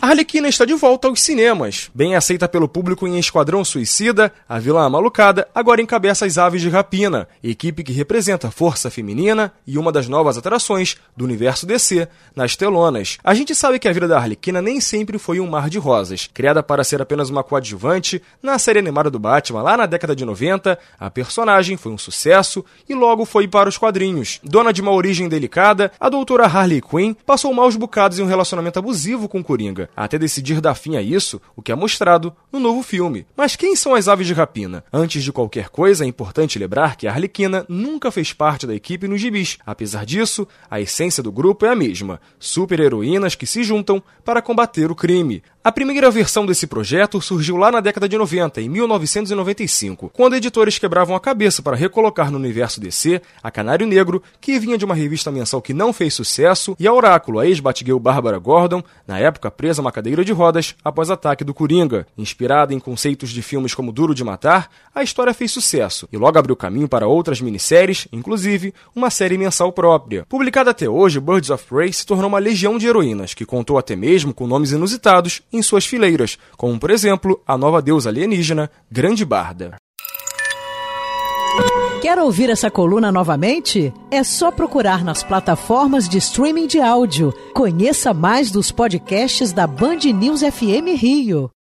A Arlequina está de volta aos cinemas. Bem aceita pelo público em Esquadrão Suicida, a vilã malucada agora encabeça as Aves de Rapina, equipe que representa a força feminina e uma das novas atrações do universo DC nas telonas. A gente sabe que a vida da Arlequina nem sempre foi um mar de rosas. Criada para ser apenas uma coadjuvante, na série animada do Batman lá na década de 90, a personagem foi um sucesso e logo foi para os quadrinhos. Dona de uma origem delicada, a doutora Harley Quinn passou maus bocados em um relacionamento abusivo com Coringa até decidir dar fim a isso, o que é mostrado no novo filme. Mas quem são as aves de rapina? Antes de qualquer coisa, é importante lembrar que a Arlequina nunca fez parte da equipe nos gibis. Apesar disso, a essência do grupo é a mesma: super-heroínas que se juntam para combater o crime. A primeira versão desse projeto surgiu lá na década de 90, em 1995, quando editores quebravam a cabeça para recolocar no universo DC a Canário Negro, que vinha de uma revista mensal que não fez sucesso, e a Oráculo, a ex-Batgirl Bárbara Gordon, na época presa a uma cadeira de rodas após ataque do Coringa. Inspirada em conceitos de filmes como Duro de Matar, a história fez sucesso e logo abriu caminho para outras minisséries, inclusive uma série mensal própria. Publicada até hoje, Birds of Prey se tornou uma legião de heroínas, que contou até mesmo com nomes inusitados em suas fileiras, como por exemplo a nova deusa alienígena Grande Barda. Quer ouvir essa coluna novamente? É só procurar nas plataformas de streaming de áudio. Conheça mais dos podcasts da Band News FM Rio.